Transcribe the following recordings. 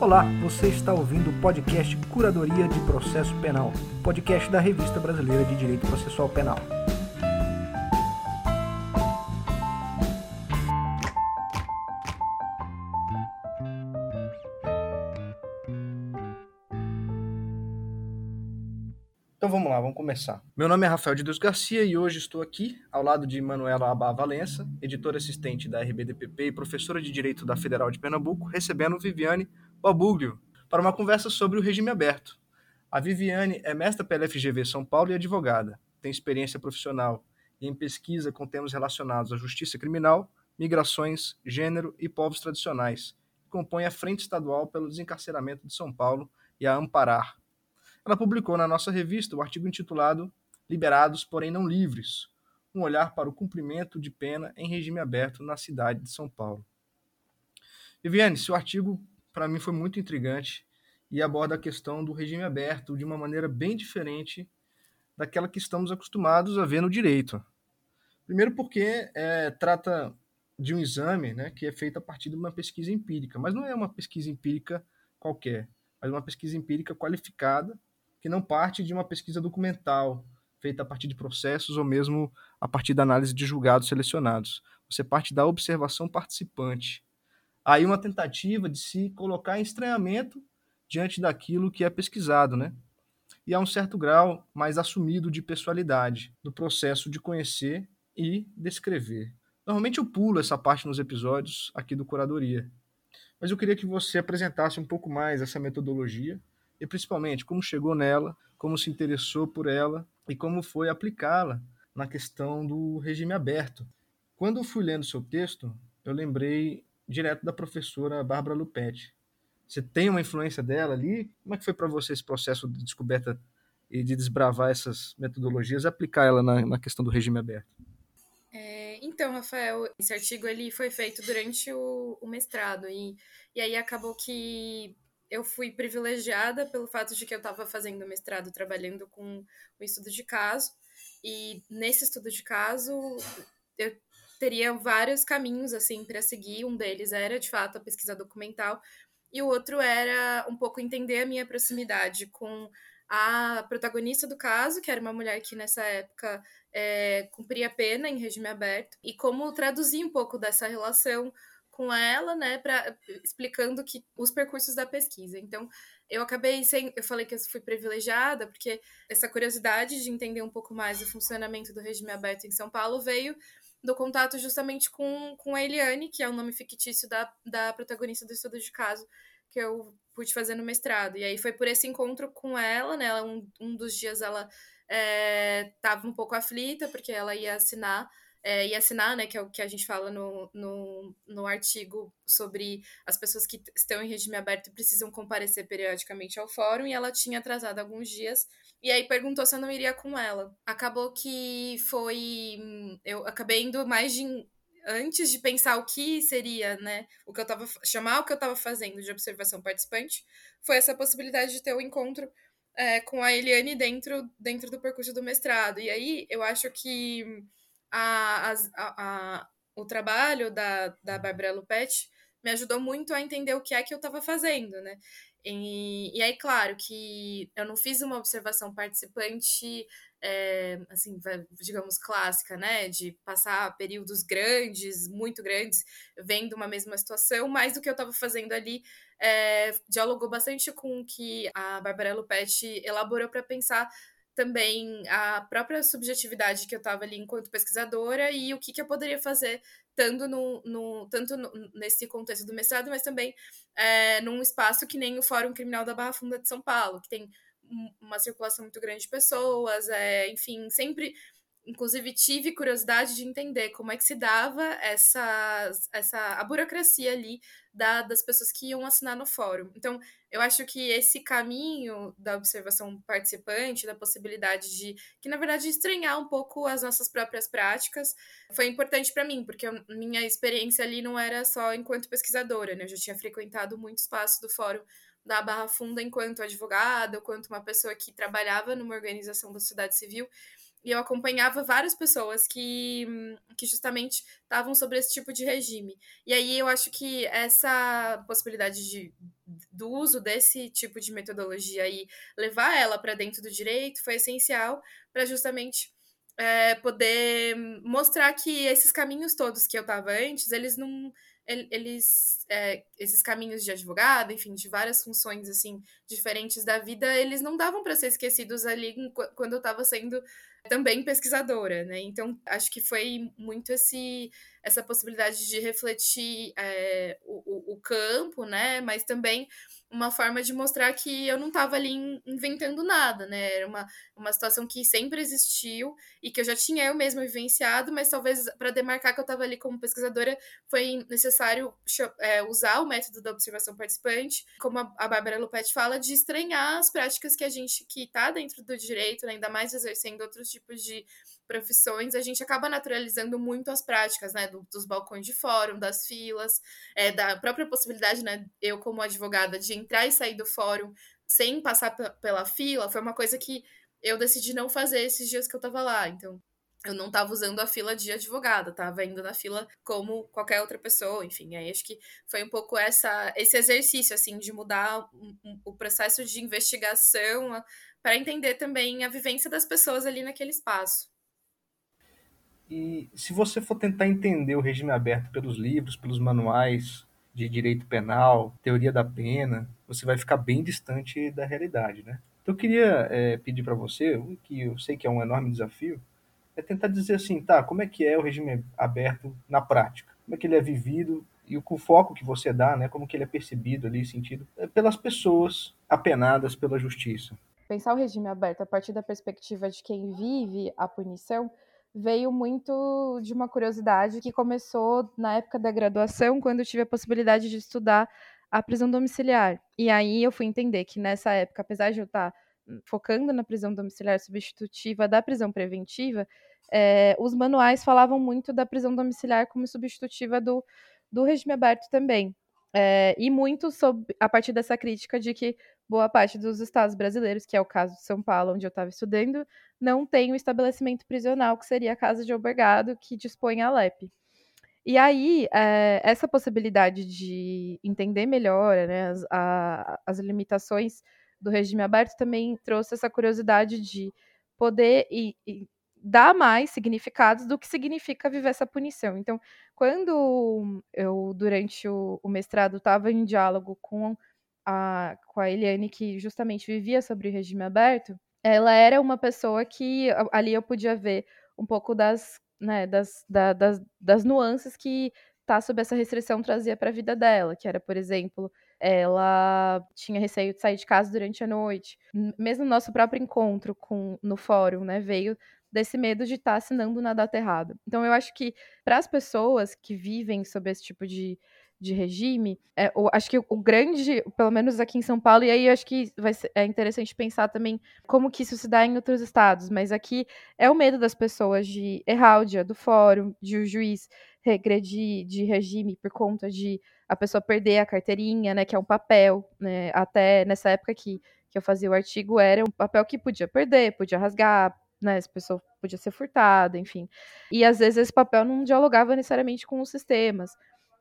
Olá, você está ouvindo o podcast Curadoria de Processo Penal, podcast da Revista Brasileira de Direito Processual Penal. Vamos começar. Meu nome é Rafael de Deus Garcia e hoje estou aqui ao lado de Manuela Abá Valença, editora assistente da RBDPP e professora de Direito da Federal de Pernambuco, recebendo Viviane Babuglio para uma conversa sobre o regime aberto. A Viviane é mestra pela FGV São Paulo e advogada. Tem experiência profissional em pesquisa com temas relacionados à justiça criminal, migrações, gênero e povos tradicionais. Compõe a Frente Estadual pelo Desencarceramento de São Paulo e a Amparar, ela publicou na nossa revista o artigo intitulado Liberados, porém não livres, um olhar para o cumprimento de pena em regime aberto na cidade de São Paulo. Viviane, seu artigo para mim foi muito intrigante e aborda a questão do regime aberto de uma maneira bem diferente daquela que estamos acostumados a ver no direito. Primeiro porque é, trata de um exame né, que é feito a partir de uma pesquisa empírica, mas não é uma pesquisa empírica qualquer, mas uma pesquisa empírica qualificada que não parte de uma pesquisa documental feita a partir de processos ou mesmo a partir da análise de julgados selecionados. Você parte da observação participante. Aí uma tentativa de se colocar em estranhamento diante daquilo que é pesquisado, né? E há um certo grau mais assumido de pessoalidade no processo de conhecer e descrever. Normalmente eu pulo essa parte nos episódios aqui do Curadoria, mas eu queria que você apresentasse um pouco mais essa metodologia e principalmente como chegou nela, como se interessou por ela e como foi aplicá-la na questão do regime aberto. Quando eu fui lendo seu texto, eu lembrei direto da professora Bárbara Lupetti. Você tem uma influência dela ali? Como é que foi para você esse processo de descoberta e de desbravar essas metodologias e aplicar ela na, na questão do regime aberto? É, então, Rafael, esse artigo ele foi feito durante o, o mestrado e, e aí acabou que eu fui privilegiada pelo fato de que eu estava fazendo mestrado trabalhando com o estudo de caso, e nesse estudo de caso eu teria vários caminhos assim para seguir. Um deles era de fato a pesquisa documental, e o outro era um pouco entender a minha proximidade com a protagonista do caso, que era uma mulher que nessa época é, cumpria pena em regime aberto, e como traduzir um pouco dessa relação com ela, né, para explicando que os percursos da pesquisa. Então, eu acabei sem, eu falei que eu fui privilegiada porque essa curiosidade de entender um pouco mais o funcionamento do regime aberto em São Paulo veio do contato justamente com, com a Eliane, que é o nome fictício da, da protagonista do estudo de caso que eu pude fazer no mestrado. E aí foi por esse encontro com ela, né? Um, um dos dias ela estava é, um pouco aflita, porque ela ia assinar é, e assinar, né, que é o que a gente fala no, no, no artigo sobre as pessoas que estão em regime aberto e precisam comparecer periodicamente ao fórum, e ela tinha atrasado alguns dias, e aí perguntou se eu não iria com ela. Acabou que foi. Eu acabei indo mais de. Antes de pensar o que seria, né, o que eu tava. chamar o que eu estava fazendo de observação participante, foi essa possibilidade de ter o um encontro é, com a Eliane dentro, dentro do percurso do mestrado. E aí eu acho que a, a, a, o trabalho da, da Bárbara Lupetti me ajudou muito a entender o que é que eu estava fazendo, né? E, e aí, claro, que eu não fiz uma observação participante, é, assim, digamos, clássica, né? De passar períodos grandes, muito grandes, vendo uma mesma situação, mas o que eu estava fazendo ali é, dialogou bastante com o que a Bárbara Lupetti elaborou para pensar também a própria subjetividade que eu estava ali enquanto pesquisadora e o que, que eu poderia fazer tanto, no, no tanto no, nesse contexto do mestrado, mas também é, num espaço que nem o Fórum Criminal da Barra Funda de São Paulo, que tem uma circulação muito grande de pessoas, é, enfim, sempre inclusive tive curiosidade de entender como é que se dava essa, essa a burocracia ali da, das pessoas que iam assinar no fórum. Então, eu acho que esse caminho da observação participante, da possibilidade de, que na verdade estranhar um pouco as nossas próprias práticas, foi importante para mim, porque a minha experiência ali não era só enquanto pesquisadora, né? Eu já tinha frequentado muito espaço do fórum da Barra Funda enquanto advogada, quanto uma pessoa que trabalhava numa organização da sociedade civil. E eu acompanhava várias pessoas que, que justamente estavam sobre esse tipo de regime. E aí eu acho que essa possibilidade de, do uso desse tipo de metodologia e levar ela para dentro do direito foi essencial para justamente é, poder mostrar que esses caminhos todos que eu estava antes, eles não eles é, esses caminhos de advogado, enfim, de várias funções assim diferentes da vida, eles não davam para ser esquecidos ali quando eu estava sendo também pesquisadora, né? Então acho que foi muito esse essa possibilidade de refletir é, o, o, campo, né? Mas também uma forma de mostrar que eu não estava ali inventando nada, né? Era uma, uma situação que sempre existiu e que eu já tinha eu mesma vivenciado, mas talvez para demarcar que eu estava ali como pesquisadora foi necessário é, usar o método da observação participante, como a, a Bárbara Lupetti fala, de estranhar as práticas que a gente que está dentro do direito, né? ainda mais exercendo outros tipos de profissões, a gente acaba naturalizando muito as práticas, né, do, dos balcões de fórum, das filas, é, da própria possibilidade, né, eu como advogada, de entrar e sair do fórum sem passar pela fila, foi uma coisa que eu decidi não fazer esses dias que eu tava lá, então eu não estava usando a fila de advogada, estava indo na fila como qualquer outra pessoa, enfim, aí acho que foi um pouco essa, esse exercício, assim, de mudar o processo de investigação para entender também a vivência das pessoas ali naquele espaço. E se você for tentar entender o regime aberto pelos livros, pelos manuais de direito penal, teoria da pena, você vai ficar bem distante da realidade, né? Então eu queria é, pedir para você, que eu sei que é um enorme desafio, é tentar dizer assim, tá, como é que é o regime aberto na prática? Como é que ele é vivido e o foco que você dá, né, como que ele é percebido ali, sentido, é pelas pessoas apenadas pela justiça. Pensar o regime aberto a partir da perspectiva de quem vive a punição veio muito de uma curiosidade que começou na época da graduação, quando eu tive a possibilidade de estudar a prisão domiciliar. E aí eu fui entender que nessa época, apesar de eu estar focando na prisão domiciliar substitutiva da prisão preventiva, é, os manuais falavam muito da prisão domiciliar como substitutiva do, do regime aberto também. É, e muito sobre, a partir dessa crítica de que boa parte dos estados brasileiros, que é o caso de São Paulo, onde eu estava estudando, não tem um estabelecimento prisional, que seria a casa de albergado, que dispõe a LEP. E aí, é, essa possibilidade de entender melhor né, as, a, as limitações do regime aberto também trouxe essa curiosidade de poder e, e dar mais significados do que significa viver essa punição. Então, quando eu, durante o, o mestrado, estava em diálogo com a, com a Eliane, que justamente vivia sobre o regime aberto, ela era uma pessoa que ali eu podia ver um pouco das, né, das, da, das, das nuances que tá sob essa restrição trazia para a vida dela, que era, por exemplo, ela tinha receio de sair de casa durante a noite. Mesmo no nosso próprio encontro com, no fórum, né, veio desse medo de estar tá assinando na data errada. Então, eu acho que para as pessoas que vivem sob esse tipo de de regime, é, o, acho que o, grande, pelo menos aqui em São Paulo, e aí acho que vai ser, é interessante pensar também como que isso se dá em outros estados, mas aqui é o medo das pessoas de errar o dia do fórum, de o juiz regredir de regime por conta de a pessoa perder a carteirinha, né, que é um papel, né, até nessa época que, que eu fazia o artigo, era um papel que podia perder, podia rasgar, né, essa pessoa podia ser furtada, enfim. E às vezes esse papel não dialogava necessariamente com os sistemas.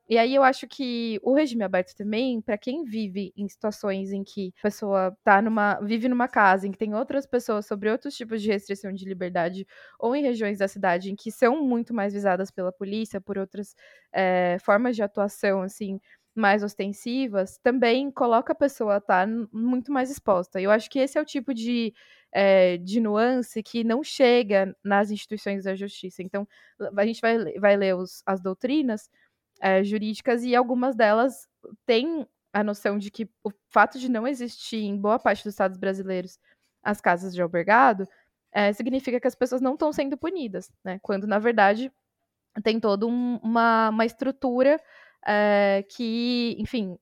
E aí eu acho que o regime aberto também, para quem vive em situações em que a pessoa tá numa vive numa casa em que tem outras pessoas sobre outros tipos de restrição de liberdade ou em regiões da cidade em que são muito mais visadas pela polícia por outras é, formas de atuação assim mais ostensivas, também coloca a pessoa a estar tá muito mais exposta. Eu acho que esse é o tipo de, é, de nuance que não chega nas instituições da justiça. Então, a gente vai, vai ler os, as doutrinas, é, jurídicas e algumas delas têm a noção de que o fato de não existir em boa parte dos estados brasileiros as casas de albergado é, significa que as pessoas não estão sendo punidas, né? Quando na verdade tem toda um, uma, uma estrutura é, que, enfim,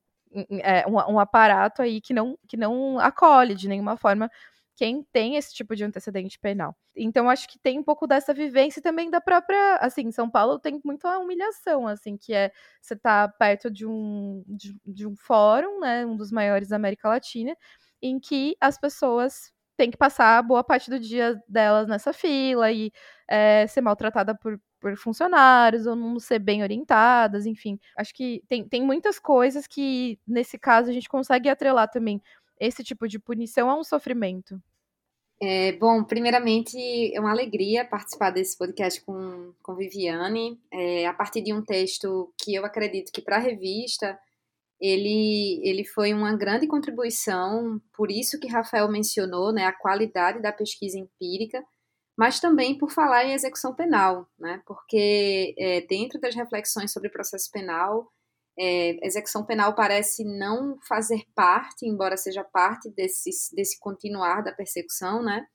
é um, um, aparato aí que não, que não acolhe de nenhuma forma quem tem esse tipo de antecedente penal. Então acho que tem um pouco dessa vivência também da própria, assim, São Paulo tem muito a humilhação, assim, que é você tá perto de um de, de um fórum, né, um dos maiores da América Latina, em que as pessoas tem que passar boa parte do dia delas nessa fila e é, ser maltratada por, por funcionários ou não ser bem orientadas, enfim. Acho que tem, tem muitas coisas que, nesse caso, a gente consegue atrelar também esse tipo de punição a um sofrimento. É, bom, primeiramente, é uma alegria participar desse podcast com, com Viviane, é, a partir de um texto que eu acredito que para a revista ele, ele foi uma grande contribuição, por isso que Rafael mencionou né, a qualidade da pesquisa empírica, mas também por falar em execução penal, né, porque é, dentro das reflexões sobre processo penal, é, execução penal parece não fazer parte, embora seja parte desse, desse continuar da persecução, né?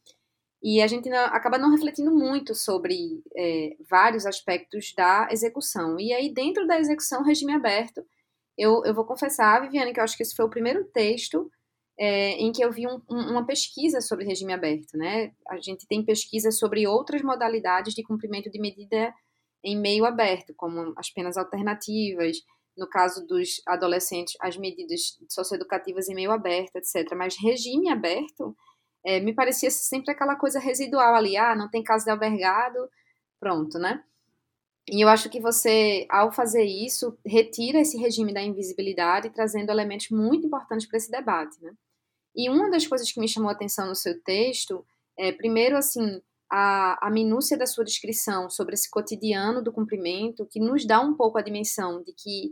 E a gente não, acaba não refletindo muito sobre é, vários aspectos da execução. E aí, dentro da execução, regime aberto, eu, eu vou confessar, Viviane, que eu acho que esse foi o primeiro texto é, em que eu vi um, um, uma pesquisa sobre regime aberto, né? A gente tem pesquisa sobre outras modalidades de cumprimento de medida em meio aberto, como as penas alternativas, no caso dos adolescentes, as medidas socioeducativas em meio aberto, etc. Mas regime aberto é, me parecia sempre aquela coisa residual ali, ah, não tem casa de albergado, pronto, né? E eu acho que você, ao fazer isso, retira esse regime da invisibilidade, trazendo elementos muito importantes para esse debate, né? E uma das coisas que me chamou a atenção no seu texto é, primeiro, assim, a, a minúcia da sua descrição sobre esse cotidiano do cumprimento, que nos dá um pouco a dimensão de que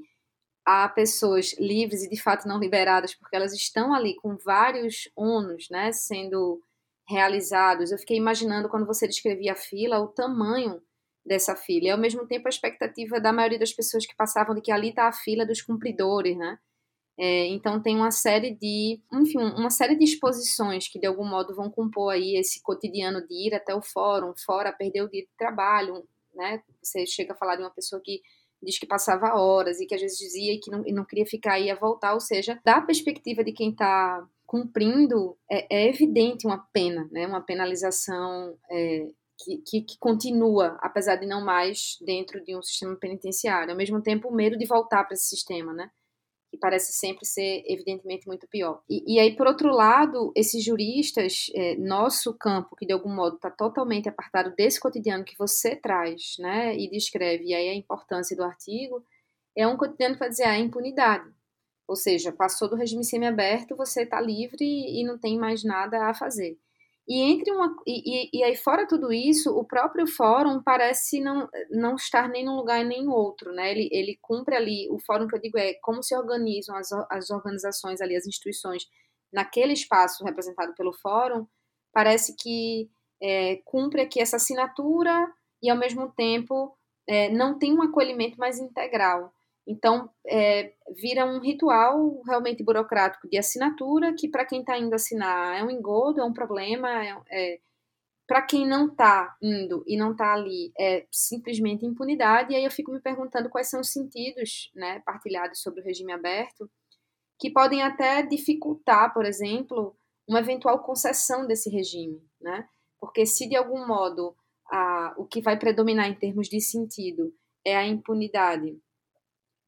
há pessoas livres e de fato não liberadas, porque elas estão ali com vários ônus, né, sendo realizados. Eu fiquei imaginando quando você descrevia a fila, o tamanho dessa fila, e ao mesmo tempo a expectativa da maioria das pessoas que passavam de que ali está a fila dos cumpridores, né? É, então tem uma série de, enfim, uma série de exposições que de algum modo vão compor aí esse cotidiano de ir até o fórum, fora perder o dia de trabalho, né? Você chega a falar de uma pessoa que diz que passava horas e que às vezes dizia que não, e não queria ficar e ia voltar, ou seja, da perspectiva de quem está cumprindo, é, é, evidente uma pena, né, uma penalização é, que, que, que, continua, apesar de não mais dentro de um sistema penitenciário. Ao mesmo tempo, o medo de voltar para esse sistema, né? Que parece sempre ser evidentemente muito pior. E, e aí, por outro lado, esses juristas, é, nosso campo, que de algum modo está totalmente apartado desse cotidiano que você traz, né, e descreve, e aí a importância do artigo, é um cotidiano para dizer a impunidade. Ou seja, passou do regime semiaberto, você está livre e não tem mais nada a fazer. E entre uma e, e, aí fora tudo isso, o próprio fórum parece não, não estar nem num lugar nem em outro, né? Ele, ele cumpre ali o fórum que eu digo é como se organizam as, as organizações ali, as instituições naquele espaço representado pelo fórum, parece que é, cumpre aqui essa assinatura e ao mesmo tempo é, não tem um acolhimento mais integral. Então, é, vira um ritual realmente burocrático de assinatura, que para quem está indo assinar é um engodo, é um problema. É, é para quem não está indo e não está ali, é simplesmente impunidade. E aí eu fico me perguntando quais são os sentidos né, partilhados sobre o regime aberto, que podem até dificultar, por exemplo, uma eventual concessão desse regime. Né? Porque se de algum modo a, o que vai predominar em termos de sentido é a impunidade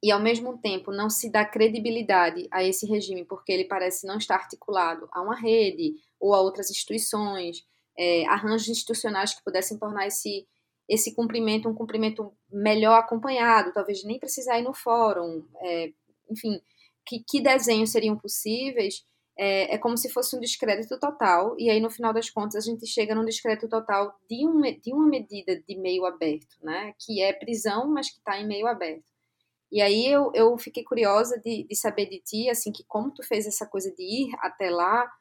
e ao mesmo tempo não se dá credibilidade a esse regime porque ele parece não estar articulado a uma rede ou a outras instituições, é, arranjos institucionais que pudessem tornar esse, esse cumprimento um cumprimento melhor acompanhado, talvez nem precisar ir no fórum, é, enfim, que, que desenhos seriam possíveis, é, é, como se fosse um descrédito total, e aí no final das contas a gente chega num descrédito total de, um, de uma medida de meio aberto, né, que é prisão, mas que está em meio aberto. E aí eu, eu fiquei curiosa de, de saber de ti, assim, que como tu fez essa coisa de ir até lá,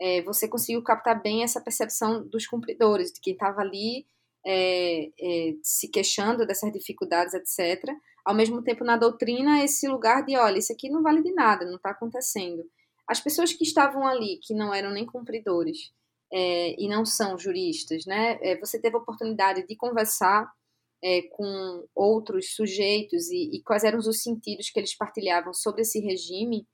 é, você conseguiu captar bem essa percepção dos cumpridores, de quem estava ali é, é, se queixando dessas dificuldades, etc. Ao mesmo tempo, na doutrina, esse lugar de, olha, isso aqui não vale de nada, não está acontecendo. As pessoas que estavam ali, que não eram nem cumpridores e não são juristas, né? Você teve a oportunidade de conversar é, com outros sujeitos e, e, quais eram os sentidos que eles partilhavam sobre esse regime.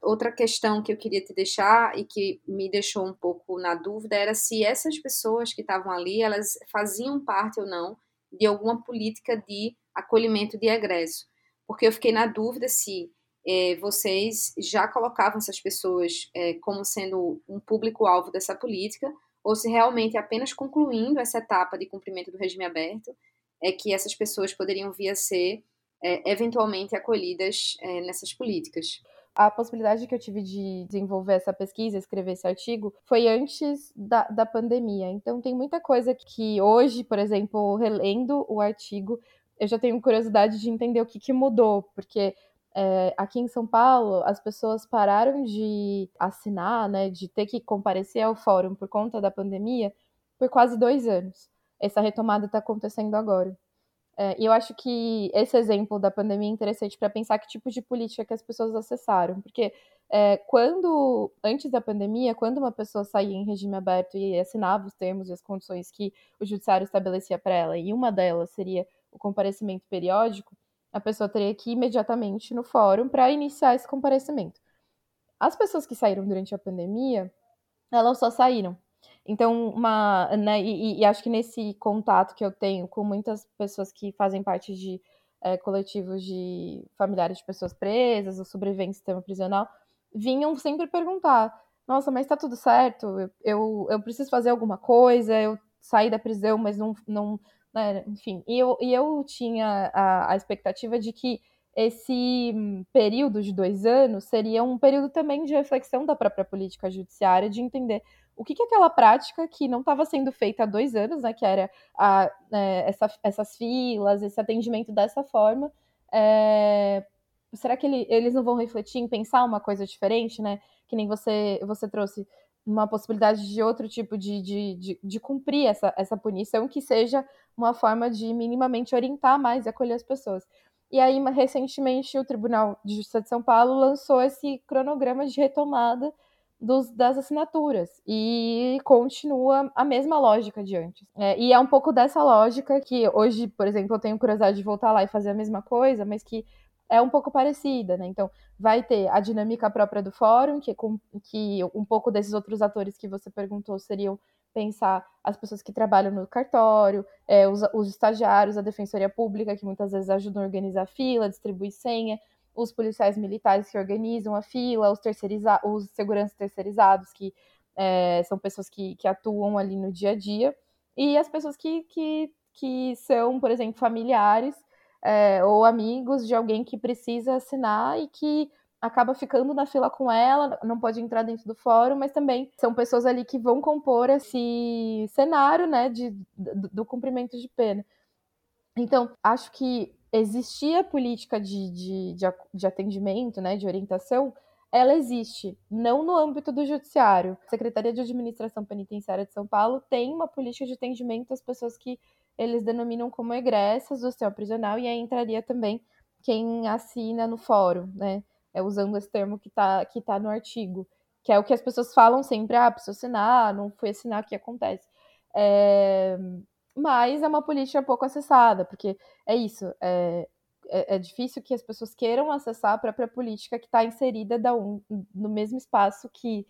Outra questão que eu queria te deixar e que me deixou um pouco na dúvida era se essas pessoas que estavam ali, elas faziam parte ou não de alguma política de acolhimento de egresso. Porque eu fiquei na dúvida se é, vocês já colocavam essas pessoas é, como sendo um público-alvo dessa política, ou se realmente apenas concluindo essa etapa de cumprimento do regime aberto é que essas pessoas poderiam vir a ser é, eventualmente acolhidas é, nessas políticas. A possibilidade que eu tive de desenvolver essa pesquisa, escrever esse artigo, foi antes da, da pandemia. Então, tem muita coisa que hoje, por exemplo, relendo o artigo, eu já tenho curiosidade de entender o que, que mudou, porque é, aqui em São Paulo, as pessoas pararam de assinar, né, de ter que comparecer ao fórum por conta da pandemia por quase dois anos. Essa retomada está acontecendo agora. É, e eu acho que esse exemplo da pandemia é interessante para pensar que tipo de política que as pessoas acessaram. Porque é, quando, antes da pandemia, quando uma pessoa saía em regime aberto e assinava os termos e as condições que o judiciário estabelecia para ela, e uma delas seria o comparecimento periódico, a pessoa teria que ir imediatamente no fórum para iniciar esse comparecimento. As pessoas que saíram durante a pandemia, elas só saíram. Então, uma, né, e, e acho que nesse contato que eu tenho com muitas pessoas que fazem parte de é, coletivos de familiares de pessoas presas ou sobreviventes do sistema prisional, vinham sempre perguntar: nossa, mas está tudo certo? Eu, eu, eu, preciso fazer alguma coisa? Eu saí da prisão, mas não, não, né? Enfim, e eu, e eu tinha a, a expectativa de que esse período de dois anos seria um período também de reflexão da própria política judiciária, de entender o que, que aquela prática que não estava sendo feita há dois anos, né, que era a, é, essa, essas filas, esse atendimento dessa forma, é, será que ele, eles não vão refletir em pensar uma coisa diferente, né? Que nem você, você trouxe uma possibilidade de outro tipo de, de, de, de, cumprir essa, essa punição que seja uma forma de minimamente orientar mais e acolher as pessoas. E aí, recentemente, o Tribunal de Justiça de São Paulo lançou esse cronograma de retomada dos, das assinaturas e continua a mesma lógica de antes. É, e é um pouco dessa lógica que hoje, por exemplo, eu tenho curiosidade de voltar lá e fazer a mesma coisa, mas que é um pouco parecida, né? Então, vai ter a dinâmica própria do fórum, que, com, que um pouco desses outros atores que você perguntou seriam pensar as pessoas que trabalham no cartório, é, os, os, estagiários, a defensoria pública, que muitas vezes ajudam a organizar a fila, distribuir senha, os policiais militares que organizam a fila, os, terceiriza os seguranças terceirizados, que é, são pessoas que, que atuam ali no dia a dia, e as pessoas que, que, que são, por exemplo, familiares é, ou amigos de alguém que precisa assinar e que acaba ficando na fila com ela, não pode entrar dentro do fórum, mas também são pessoas ali que vão compor esse cenário, né, de, do, do cumprimento de pena. Então, acho que existia política de, de, de, de atendimento, né, de orientação, ela existe, não no âmbito do judiciário. A Secretaria de Administração Penitenciária de São Paulo tem uma política de atendimento às pessoas que eles denominam como egressas do sistema prisional, e aí entraria também quem assina no fórum, né? É usando esse termo que está que tá no artigo, que é o que as pessoas falam sempre, ah, preciso assinar, não fui assinar, o que acontece? É... Mas é uma política pouco acessada, porque é isso, é, é, é difícil que as pessoas queiram acessar a própria política que está inserida da um, no mesmo espaço que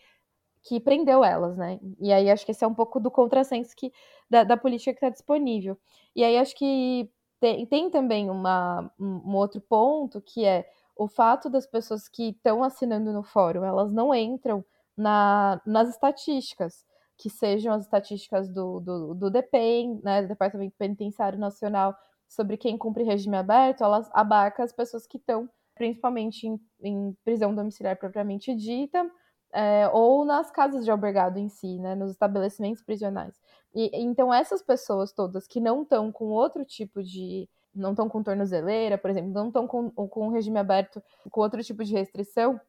que prendeu elas, né? E aí acho que esse é um pouco do contrassenso que, da, da política que está disponível. E aí acho que tem, tem também uma, um outro ponto que é o fato das pessoas que estão assinando no fórum, elas não entram na, nas estatísticas, que sejam as estatísticas do, do, do DPEM, né, do Departamento Penitenciário Nacional, sobre quem cumpre regime aberto, elas abarcam as pessoas que estão principalmente em, em prisão domiciliar propriamente dita, é, ou nas casas de albergado em si, né, nos estabelecimentos prisionais. E, então, essas pessoas todas que não estão com outro tipo de. Não estão com tornozeleira, por exemplo, não estão com, com regime aberto, com outro tipo de restrição,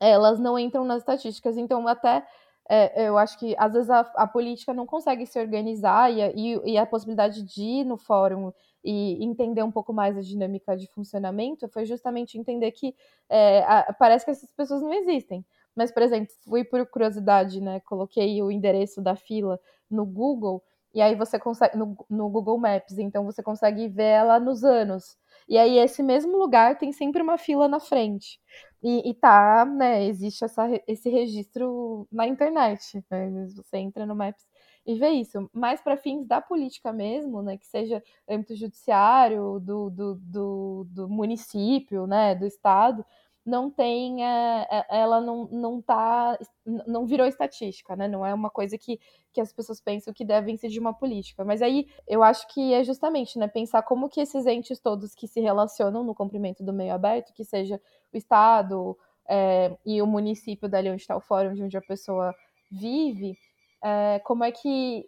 elas não entram nas estatísticas. Então, até é, eu acho que às vezes a, a, política não consegue se organizar e, e, e, a possibilidade de ir no fórum e entender um pouco mais a dinâmica de funcionamento foi justamente entender que é, a, parece que essas pessoas não existem. Mas, por exemplo, fui por curiosidade, né? Coloquei o endereço da fila no Google e aí você consegue no, no Google Maps, então você consegue ver ela nos anos. E aí esse mesmo lugar tem sempre uma fila na frente. E, e tá, né, existe essa, esse registro na internet. Né? Você entra no Maps e vê isso. Mas para fins da política mesmo, né, que seja âmbito judiciário, do, do, do, do município, né, do estado, não tem, é, é, ela não, não tá, não virou estatística, né? Não é uma coisa que, que as pessoas pensam que devem ser de uma política. Mas aí eu acho que é justamente, né, pensar como que esses entes todos que se relacionam no cumprimento do meio aberto, que seja o Estado é, e o município dali onde está o fórum, de onde a pessoa vive, é, como é que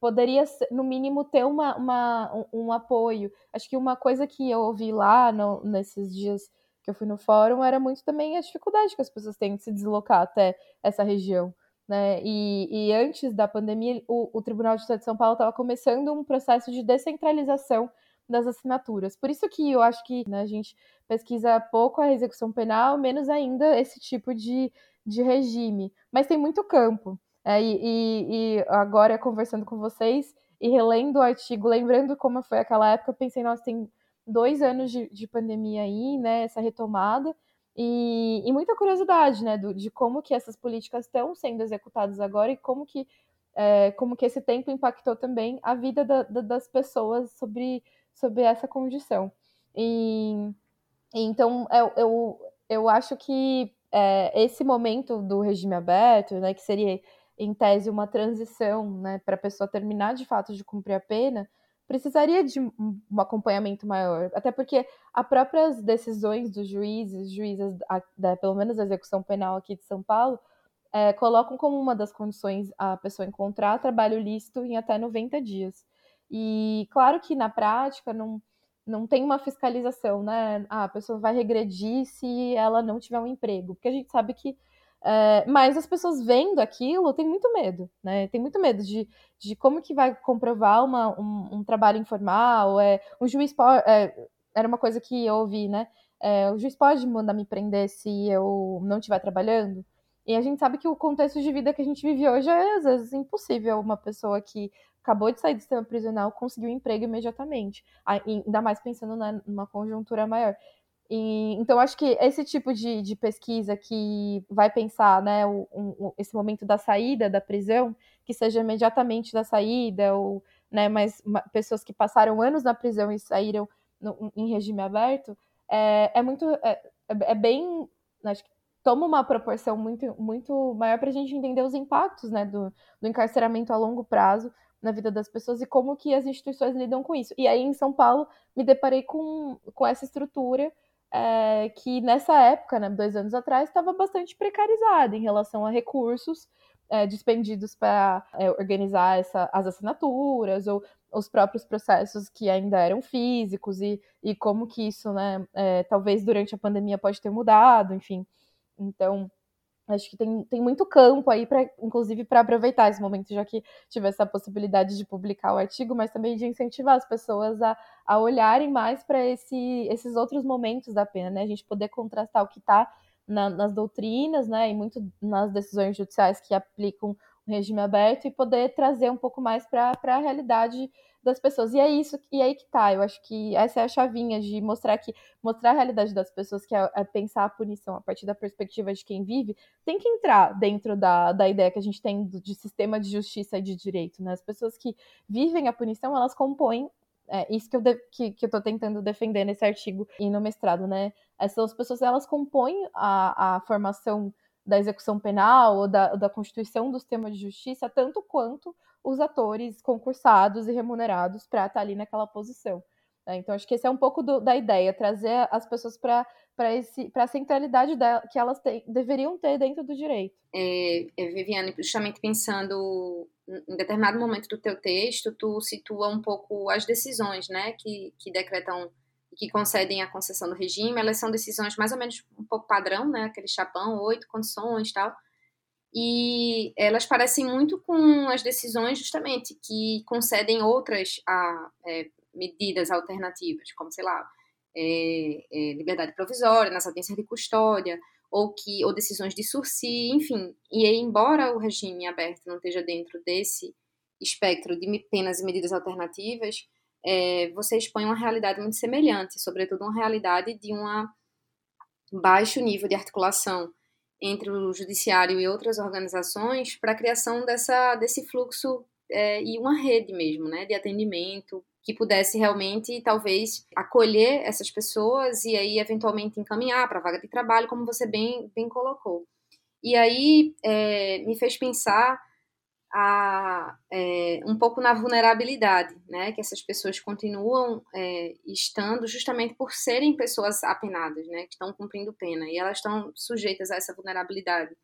poderia, no mínimo, ter uma, uma um, um, apoio. Acho que uma coisa que eu ouvi lá no, nesses dias que eu fui no fórum era muito também a dificuldade que as pessoas têm de se deslocar até essa região. Né? E, e antes da pandemia, o, o Tribunal de Justiça de São Paulo estava começando um processo de descentralização das assinaturas. Por isso que eu acho que né, a gente pesquisa pouco a execução penal, menos ainda esse tipo de, de regime. Mas tem muito campo. É, e, e, agora, conversando com vocês e relendo o artigo, lembrando como foi aquela época, pensei, nossa, tem dois anos de, de pandemia aí, né, essa retomada, e, e muita curiosidade, né, do, de como que essas políticas estão sendo executadas agora e como que, é, como que esse tempo impactou também a vida da, da, das pessoas sobre, sobre essa condição. E, então, eu, eu, eu acho que é, esse momento do regime aberto, né, que seria em tese uma transição, né, para a pessoa terminar de fato de cumprir a pena, precisaria de um, acompanhamento maior, até porque as próprias decisões dos juízes, juízes, a, da, pelo menos a execução penal aqui de São Paulo, é, colocam como uma das condições a pessoa encontrar trabalho lícito em até 90 dias. E claro que na prática não, não tem uma fiscalização, né? Ah, a pessoa vai regredir se ela não tiver um emprego, porque a gente sabe que é, mas as pessoas vendo aquilo têm muito medo, né? Tem muito medo de, de como que vai comprovar uma, um, um trabalho informal. É, um juiz pode. É, era uma coisa que eu ouvi, né? É, o juiz pode mandar me prender se eu não estiver trabalhando. E a gente sabe que o contexto de vida que a gente vive hoje é, às vezes, impossível uma pessoa que acabou de sair do sistema prisional conseguir um emprego imediatamente. Ainda mais pensando numa conjuntura maior. E, então, acho que esse tipo de, de pesquisa que vai pensar né, o, um, esse momento da saída da prisão, que seja imediatamente da saída, ou né, mas pessoas que passaram anos na prisão e saíram no, em regime aberto, é, é muito. É, é bem. Acho que toma uma proporção muito, muito maior para a gente entender os impactos né, do, do encarceramento a longo prazo na vida das pessoas e como que as instituições lidam com isso. E aí, em São Paulo, me deparei com, com essa estrutura é, que nessa época, né, dois anos atrás, estava bastante precarizada em relação a recursos é, dispendidos para é, organizar essa, as assinaturas ou os próprios processos que ainda eram físicos e, e como que isso, né, é, talvez durante a pandemia pode ter mudado, enfim. Então, Acho que tem, tem muito campo aí, pra, inclusive, para aproveitar esse momento, já que tive essa possibilidade de publicar o artigo, mas também de incentivar as pessoas a, a olharem mais para esse, esses outros momentos da pena, né? A gente poder contrastar o que está na, nas doutrinas, né? E muito nas decisões judiciais que aplicam regime aberto e poder trazer um pouco mais para a realidade das pessoas. E é isso, e aí que tá. Eu acho que essa é a chavinha de mostrar que mostrar a realidade das pessoas, que é, é, pensar a punição a partir da perspectiva de quem vive, tem que entrar dentro da, da ideia que a gente tem de sistema de justiça e de direito. Né? As pessoas que vivem a punição, elas compõem é isso que eu, de, que, que eu tô tentando defender nesse artigo e no mestrado, né? Essas pessoas, elas compõem a, a formação da execução penal ou da, da constituição do sistema de justiça, tanto quanto os atores concursados e remunerados para estar tá ali naquela posição. Né? Então, acho que esse é um pouco do, da ideia, trazer as pessoas para a centralidade da, que elas te, deveriam ter dentro do direito. É, é, Viviane, justamente pensando em determinado momento do teu texto, tu situa um pouco as decisões né, que, que decretam que concedem a concessão do regime, elas são decisões mais ou menos um pouco padrão, né, aquele chapão, oito condições tal, e elas parecem muito com as decisões justamente que concedem outras a, é, medidas alternativas, como, sei lá, é, é, liberdade provisória nas audiências de custódia, ou, que, ou decisões de sursi, enfim. E aí, embora o regime aberto não esteja dentro desse espectro de penas e medidas alternativas, é, você expõe uma realidade muito semelhante, sobretudo uma realidade de um baixo nível de articulação entre o judiciário e outras organizações para a criação dessa, desse fluxo é, e uma rede mesmo, né, de atendimento que pudesse realmente, talvez, acolher essas pessoas e aí, eventualmente, encaminhar para a vaga de trabalho, como você bem, bem colocou. E aí, é, me fez pensar a, é, um pouco na vulnerabilidade, né, que essas pessoas continuam é, estando justamente por serem pessoas apenadas, né, que estão cumprindo pena, e elas estão sujeitas a essa vulnerabilidade.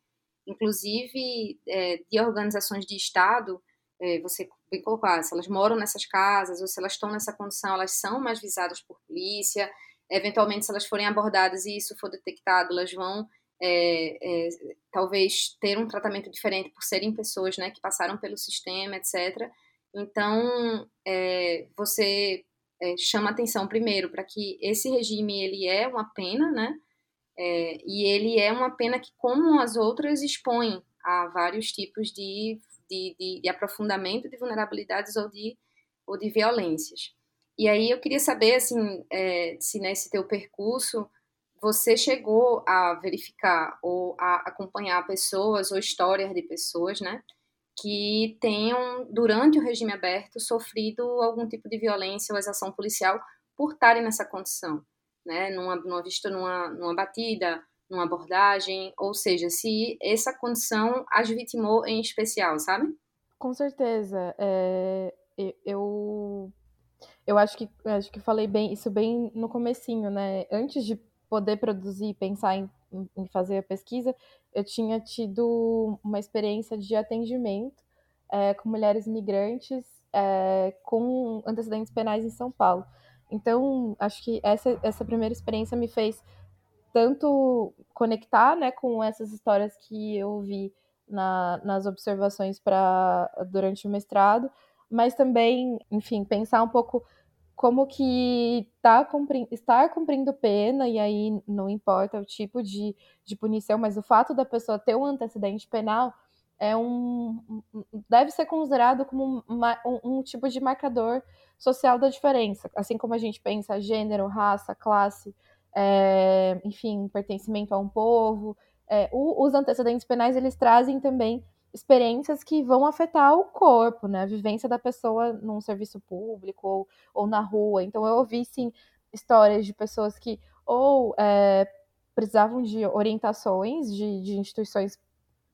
Inclusive, é, de organizações de Estado, é, você bem colocar, se elas moram nessas casas ou se elas estão nessa condição, elas são mais visadas por polícia. Eventualmente, se elas forem abordadas e isso for detectado, elas vão é, é, talvez ter um tratamento diferente por serem pessoas né, que passaram pelo sistema, etc. Então, é, você é, chama atenção primeiro para que esse regime ele é uma pena, né? É, e ele é uma pena que, como as outras, expõe a vários tipos de de, de, de aprofundamento de vulnerabilidades ou de, ou de violências. E aí eu queria saber, assim, é, se nesse teu percurso você chegou a verificar ou a acompanhar pessoas ou histórias de pessoas, né, que tenham, durante o regime aberto, sofrido algum tipo de violência ou exação policial por estarem nessa condição, né, numa, numa vista numa, numa batida, numa abordagem, ou seja, se essa condição as vitimou em especial, sabe? Com certeza. É, eu eu acho que acho que falei bem isso bem no comecinho, né? Antes de poder produzir, pensar em, em fazer a pesquisa, eu tinha tido uma experiência de atendimento é, com mulheres migrantes é, com antecedentes penais em São Paulo. Então, acho que essa, essa primeira experiência me fez tanto conectar né, com essas histórias que eu vi na, nas observações para durante o mestrado, mas também, enfim, pensar um pouco como que tá estar cumprindo pena, e aí não importa o tipo de, de punição, mas o fato da pessoa ter um antecedente penal é um deve ser considerado como um, um, um tipo de marcador social da diferença, assim como a gente pensa gênero, raça, classe, é, enfim, pertencimento a um povo. É, o, os antecedentes penais eles trazem também experiências que vão afetar o corpo, né? A vivência da pessoa num serviço público ou, ou na rua. Então eu ouvi sim histórias de pessoas que ou é, precisavam de orientações de, de instituições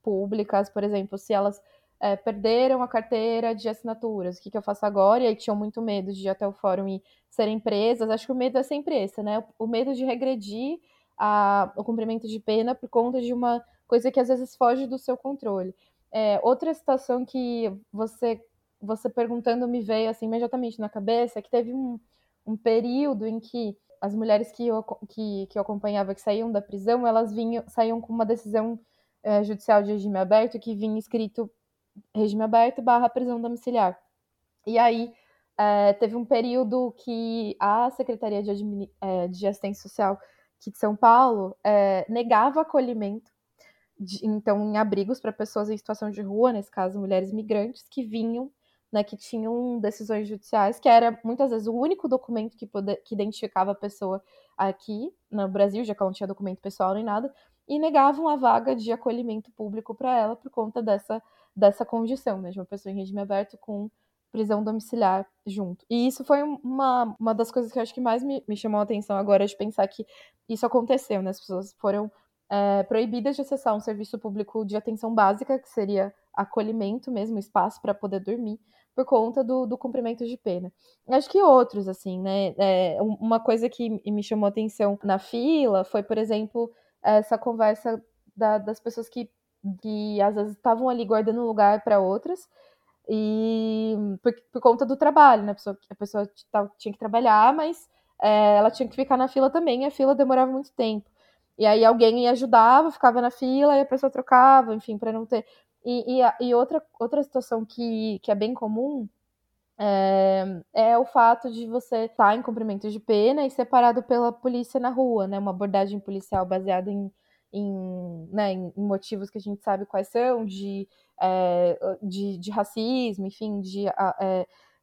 públicas, por exemplo, se elas é, perderam a carteira de assinaturas, o que, que eu faço agora? E aí tinham muito medo de ir até o fórum e serem presas. Acho que o medo é sempre esse, né? O, medo de regredir a, o cumprimento de pena por conta de uma coisa que às vezes foge do seu controle. É, outra situação que você você perguntando me veio assim imediatamente na cabeça é que teve um, um período em que as mulheres que eu, que, que eu acompanhava que saíam da prisão, elas vinham, saíam com uma decisão é, judicial de regime aberto que vinha escrito regime aberto barra prisão domiciliar. E aí é, teve um período que a Secretaria de, é, de Assistência Social aqui de São Paulo é, negava acolhimento, de, então, em abrigos para pessoas em situação de rua, nesse caso, mulheres migrantes, que vinham, né, que tinham decisões judiciais, que era muitas vezes o único documento que, poder, que identificava a pessoa aqui no Brasil, já que ela não tinha documento pessoal nem nada, e negavam a vaga de acolhimento público para ela por conta dessa dessa condição, né, de uma pessoa em regime aberto com prisão domiciliar junto. E isso foi uma, uma das coisas que eu acho que mais me, me chamou a atenção agora, de pensar que isso aconteceu, né, as pessoas foram é, proibidas de acessar um serviço público de atenção básica, que seria acolhimento mesmo, espaço para poder dormir, por conta do, do cumprimento de pena. Acho que outros, assim, né? É, uma coisa que me chamou atenção na fila foi, por exemplo, essa conversa da, das pessoas que que às vezes estavam ali guardando lugar para outras e por, por, conta do trabalho, né? A pessoa, a pessoa tinha que trabalhar, mas é, ela tinha que ficar na fila também, e a fila demorava muito tempo. E aí alguém ajudava, ficava na fila, e a pessoa trocava, enfim, para não ter. E, e, e, outra, outra situação que, que é bem comum é, é o fato de você estar tá em cumprimento de pena e separado pela polícia na rua, né? Uma abordagem policial baseada em em, né, em, motivos que a gente sabe quais são, de, é, de, de, racismo, enfim, de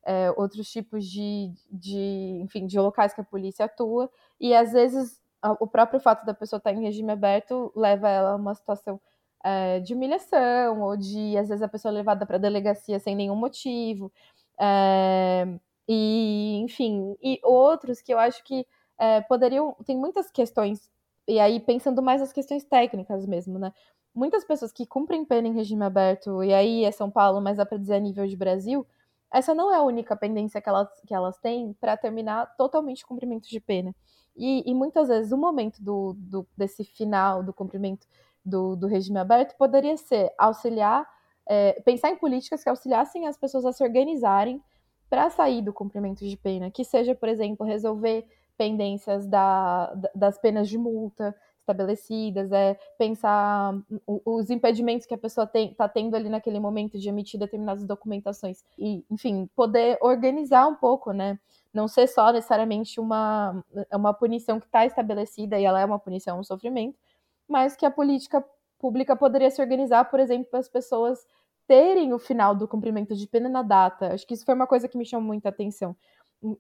é, outros tipos de, de, enfim, de locais que a polícia atua, e às vezes o próprio fato da pessoa estar em regime aberto leva ela a uma situação é, de humilhação, ou de, às vezes, a pessoa é levada para a delegacia sem nenhum motivo. É, e enfim, e outros que eu acho que é, poderiam. Tem muitas questões, e aí pensando mais nas questões técnicas mesmo, né? Muitas pessoas que cumprem pena em regime aberto, e aí é São Paulo, mas dá para dizer a nível de Brasil, essa não é a única pendência que elas, que elas têm para terminar totalmente o cumprimento de pena. E, e muitas vezes o momento do, do, desse final do cumprimento do, do regime aberto poderia ser auxiliar, é, pensar em políticas que auxiliassem as pessoas a se organizarem para sair do cumprimento de pena, que seja, por exemplo, resolver pendências da, das penas de multa estabelecidas, é pensar os impedimentos que a pessoa está tendo ali naquele momento de emitir determinadas documentações e, enfim, poder organizar um pouco, né? Não ser só necessariamente uma, uma punição que está estabelecida e ela é uma punição, um sofrimento, mas que a política pública poderia se organizar, por exemplo, para as pessoas terem o final do cumprimento de pena na data. Acho que isso foi uma coisa que me chamou muita atenção,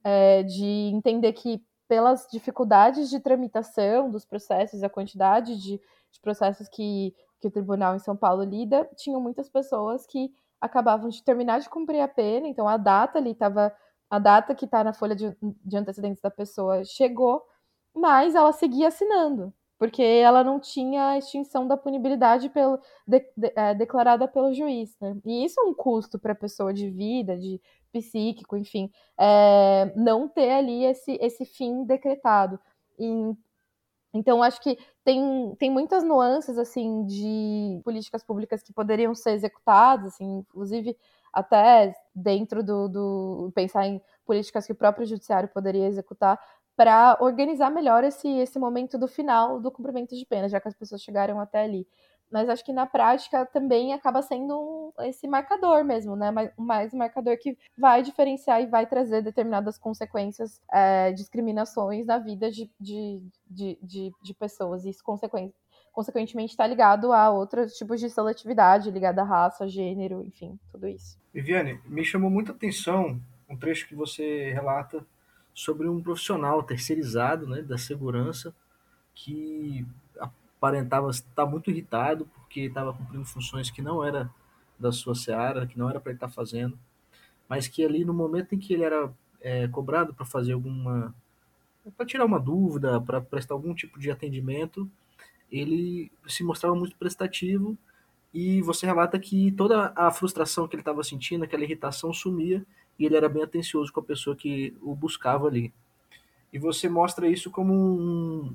é, de entender que pelas dificuldades de tramitação dos processos, a quantidade de, de processos que, que o tribunal em São Paulo lida, tinham muitas pessoas que acabavam de terminar de cumprir a pena, então a data ali estava, a data que está na folha de, de antecedentes da pessoa chegou, mas ela seguia assinando porque ela não tinha a extinção da punibilidade pelo, de, de, é, declarada pelo juiz. Né? E isso é um custo para a pessoa de vida, de psíquico, enfim, é, não ter ali esse, esse fim decretado. E, então, acho que tem, tem muitas nuances, assim, de políticas públicas que poderiam ser executadas, assim, inclusive até dentro do, do pensar em políticas que o próprio judiciário poderia executar para organizar melhor esse, esse momento do final do cumprimento de pena, já que as pessoas chegaram até ali. Mas acho que na prática também acaba sendo um, esse marcador mesmo, né? Mais, mais um marcador que vai diferenciar e vai trazer determinadas consequências, é, discriminações na vida de, de, de, de, de pessoas. E isso, consequentemente, consequentemente, está ligado a outros tipos de seletividade, ligado à raça, gênero, enfim, tudo isso. Viviane, me chamou muita atenção um trecho que você relata sobre um profissional terceirizado né, da segurança que aparentava estar muito irritado porque estava cumprindo funções que não era da sua seara, que não era para ele estar fazendo, mas que ali no momento em que ele era é, cobrado para fazer alguma, para tirar uma dúvida, para prestar algum tipo de atendimento, ele se mostrava muito prestativo e você relata que toda a frustração que ele estava sentindo, aquela irritação sumia e ele era bem atencioso com a pessoa que o buscava ali. E você mostra isso como um,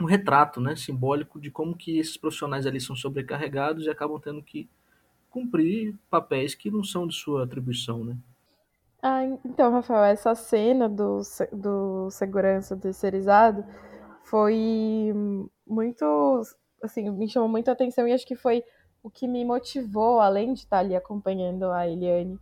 um retrato né, simbólico de como que esses profissionais ali são sobrecarregados e acabam tendo que cumprir papéis que não são de sua atribuição, né? Ah, então, Rafael, essa cena do, do segurança terceirizado foi muito, assim, me chamou muita atenção e acho que foi o que me motivou, além de estar ali acompanhando a Eliane,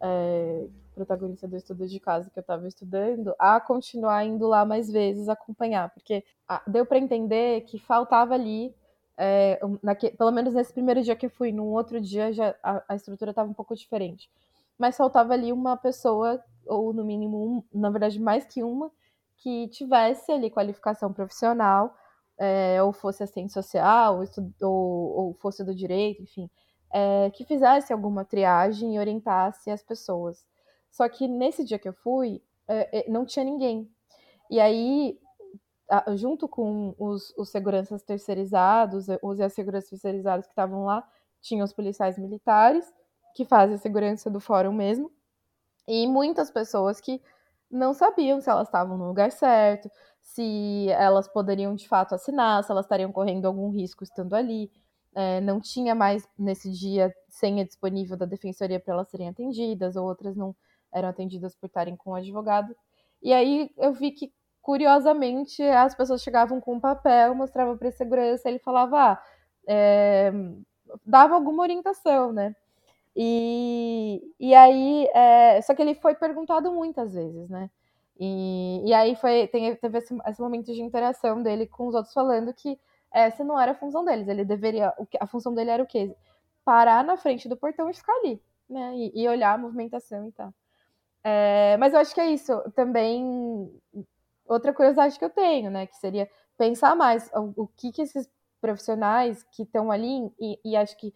é, protagonista do estudo de casa que eu estava estudando, a continuar indo lá mais vezes acompanhar, porque deu para entender que faltava ali, é, naque, pelo menos nesse primeiro dia que eu fui, num outro dia já a, a estrutura estava um pouco diferente, mas faltava ali uma pessoa, ou no mínimo, um, na verdade mais que uma, que tivesse ali qualificação profissional, é, ou fosse assistente social, ou, ou, fosse do direito, enfim, é, que fizesse alguma triagem e orientasse as pessoas. Só que nesse dia que eu fui, é, não tinha ninguém. E aí, junto com os, os seguranças terceirizados, os e as seguranças terceirizadas que estavam lá, tinham os policiais militares, que fazem a segurança do fórum mesmo, e muitas pessoas que não sabiam se elas estavam no lugar certo, se elas poderiam de fato assinar, se elas estariam correndo algum risco estando ali é, não tinha mais nesse dia senha disponível da defensoria para elas serem atendidas, ou outras não eram atendidas por estarem com o advogado. E aí eu vi que, curiosamente, as pessoas chegavam com um papel, mostravam para a segurança, ele falava, ah, é, dava alguma orientação, né? E, e aí, é, só que ele foi perguntado muitas vezes, né? E, e aí foi, tem, teve esse, esse momento de interação dele com os outros falando que essa não era a função deles. Ele deveria. A função dele era o quê? Parar na frente do portão e ficar ali, né? E, e olhar a movimentação e tal. É, mas eu acho que é isso. Também. Outra curiosidade que eu tenho, né? Que seria pensar mais o, o que, que esses profissionais que estão ali, e, e acho que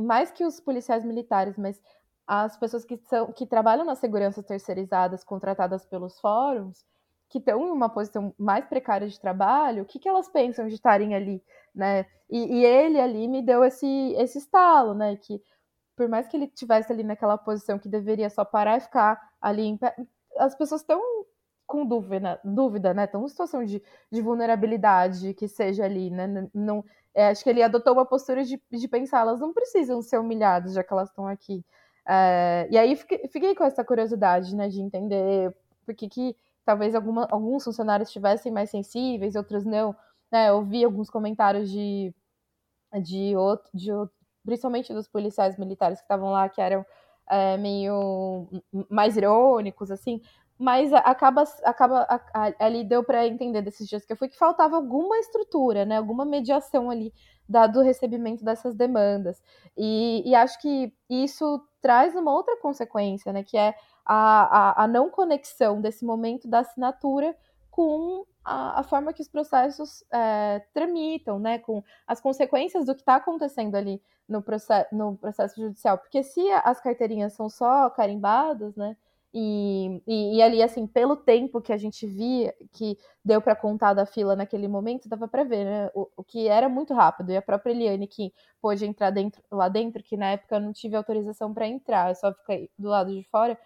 mais que os policiais militares, mas as pessoas que, são, que trabalham nas seguranças terceirizadas contratadas pelos fóruns, que estão em uma posição mais precária de trabalho, o que, que elas pensam de estarem ali, né? E, e, ele ali me deu esse, esse estalo, né? Que por mais que ele tivesse ali naquela posição que deveria só parar e ficar ali em pé, as pessoas estão com dúvida, dúvida, né? Estão em situação de, de vulnerabilidade que seja ali, né? Não, é, acho que ele adotou uma postura de, de pensar, elas não precisam ser humilhadas já que elas estão aqui. É, e aí fiquei, fiquei, com essa curiosidade, né, de entender por que, que talvez alguma, alguns funcionários estivessem mais sensíveis, outros não. Né, eu vi alguns comentários de, de, outro, de principalmente dos policiais militares que estavam lá, que eram é, meio mais irônicos, assim, mas acaba, acaba ali deu para entender desses dias que eu fui que faltava alguma estrutura, né, alguma mediação ali dado o recebimento dessas demandas. E, e acho que isso traz uma outra consequência, né, que é a, a, a não conexão desse momento da assinatura com a, a forma que os processos é, tramitam, né, com as consequências do que está acontecendo ali no, processo, no processo judicial. Porque se as carteirinhas são só carimbadas, né, e, e, e, ali, assim, pelo tempo que a gente via, que deu para contar da fila naquele momento, dava para ver, né? O, o, que era muito rápido. E a própria Eliane, que pôde entrar dentro, lá dentro, que na época eu não tive autorização para entrar, eu só fiquei do lado de fora,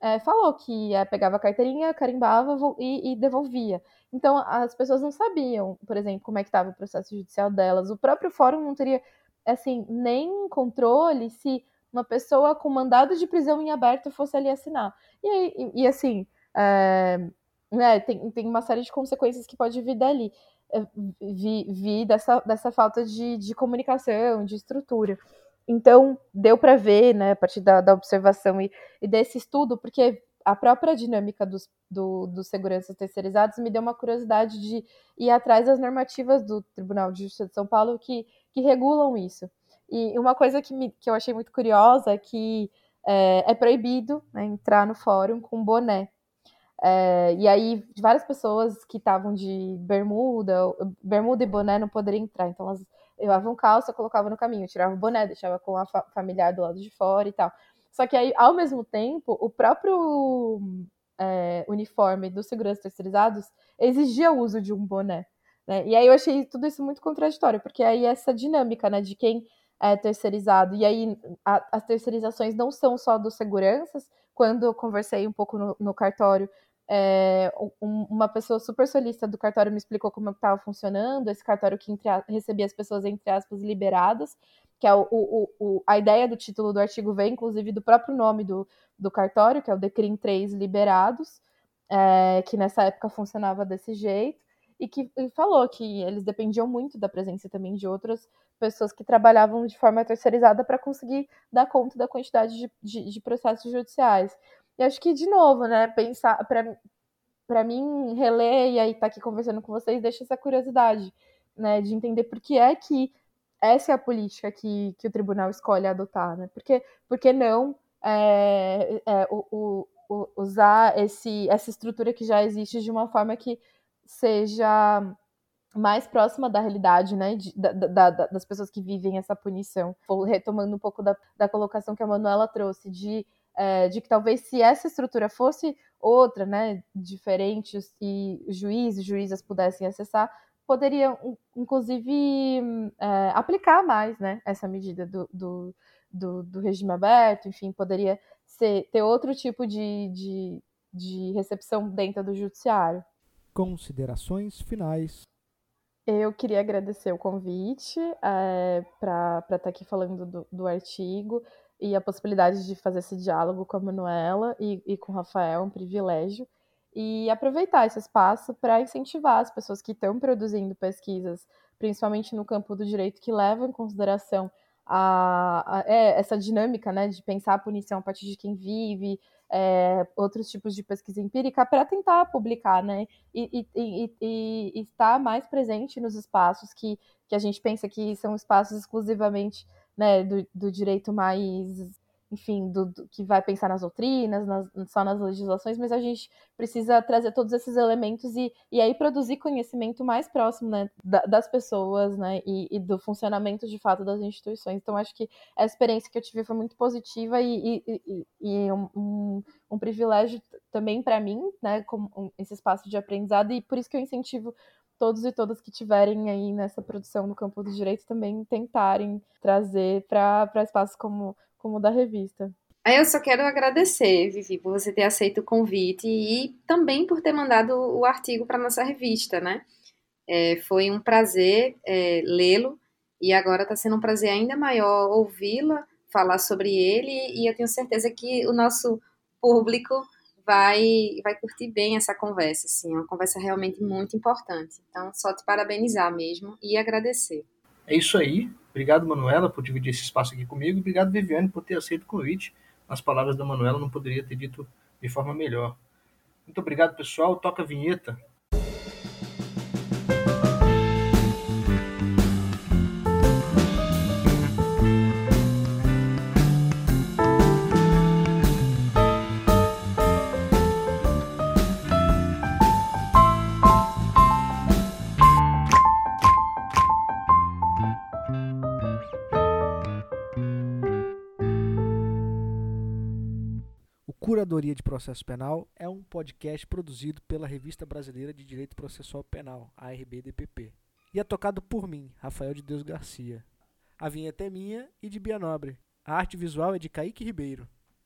é, falou que é, pegava a carteirinha, carimbava e, e, devolvia. Então, as pessoas não sabiam, por exemplo, como é que estava o processo judicial delas. O próprio fórum não teria, assim, nem controle se uma pessoa com mandado de prisão em aberto fosse ali assinar. E, e, e assim, é, né, tem, tem uma série de consequências que pode vir dali. É, vir, vir dessa, dessa falta de, de comunicação, de estrutura. Então, deu para ver, né, a partir da, da observação e, e, desse estudo, porque a própria dinâmica dos, do, dos seguranças terceirizados me deu uma curiosidade de ir atrás das normativas do Tribunal de Justiça de São Paulo que, que regulam isso. E uma coisa que, me, que eu achei muito curiosa é que é, é proibido né, entrar no fórum com boné. É, e aí, várias pessoas que estavam de bermuda, bermuda e boné não poderiam entrar. Então, elas levavam calça, colocavam no caminho, tiravam o boné, deixava com a fa familiar do lado de fora e tal. Só que aí, ao mesmo tempo, o próprio é, uniforme dos seguranças terceirizados exigia o uso de um boné. Né? E aí eu achei tudo isso muito contraditório, porque aí essa dinâmica né, de quem é terceirizado. E aí a, as terceirizações não são só dos seguranças. Quando eu conversei um pouco no, no cartório, é, um, uma pessoa super solista do cartório me explicou como estava funcionando. Esse cartório que entre, recebia as pessoas, entre aspas, liberadas, que é o, o, o, a ideia do título do artigo vem, inclusive, do próprio nome do, do cartório, que é o Decrim 3 Liberados, é, que nessa época funcionava desse jeito e que e falou que eles dependiam muito da presença também de outras pessoas que trabalhavam de forma terceirizada para conseguir dar conta da quantidade de, de, de, processos judiciais. E acho que, de novo, né, pensar, para mim, reler e aí estar tá aqui conversando com vocês, deixa essa curiosidade, né, de entender por que é que essa é a política que, que o tribunal escolhe adotar, né? Porque, porque não é, é, o, o, usar esse, essa estrutura que já existe de uma forma que seja mais próxima da realidade, né, de, da, da, das pessoas que vivem essa punição. Retomando um pouco da, da colocação que a Manuela trouxe, de, é, de que talvez se essa estrutura fosse outra, né, diferente, e juízes, juízas pudessem acessar, poderiam, inclusive, é, aplicar mais, né, essa medida do, do, do, do regime aberto, enfim, poderia ser, ter outro tipo de, de, de recepção dentro do judiciário considerações finais. Eu queria agradecer o convite é, para estar tá aqui falando do, do, artigo e a possibilidade de fazer esse diálogo com a Manuela e, e com o Rafael, um privilégio. E aproveitar esse espaço para incentivar as pessoas que estão produzindo pesquisas, principalmente no campo do direito, que levam em consideração a, a é, essa dinâmica né, de pensar a punição a partir de quem vive, é, outros tipos de pesquisa empírica para tentar publicar, né? E, e, e, e, estar mais presente nos espaços que, que a gente pensa que são espaços exclusivamente né, do, do direito mais enfim, do, do, que vai pensar nas doutrinas, nas, só nas legislações, mas a gente precisa trazer todos esses elementos e, e aí produzir conhecimento mais próximo né, da, das pessoas né, e, e, do funcionamento de fato das instituições. Então, acho que a experiência que eu tive foi muito positiva e, e, e um, um, um, privilégio também para mim, né, como esse espaço de aprendizado, e por isso que eu incentivo todos e todas que tiverem aí nessa produção no campo do direito também tentarem trazer para espaços como como da revista. Eu só quero agradecer, Vivi, por você ter aceito o convite e também por ter mandado o artigo para nossa revista, né? É, foi um prazer é, lê-lo e agora está sendo um prazer ainda maior ouvi-la falar sobre ele e eu tenho certeza que o nosso público vai vai curtir bem essa conversa, assim, é uma conversa realmente muito importante. Então, só te parabenizar mesmo e agradecer. É isso aí. Obrigado, Manuela, por dividir esse espaço aqui comigo. Obrigado, Viviane, por ter aceito o convite. As palavras da Manuela não poderia ter dito de forma melhor. Muito obrigado, pessoal. Toca a vinheta. Curadoria de Processo Penal é um podcast produzido pela Revista Brasileira de Direito Processual Penal, a RBDPP, e é tocado por mim, Rafael de Deus Garcia. A vinheta é minha e de Bia Nobre. A arte visual é de Kaique Ribeiro.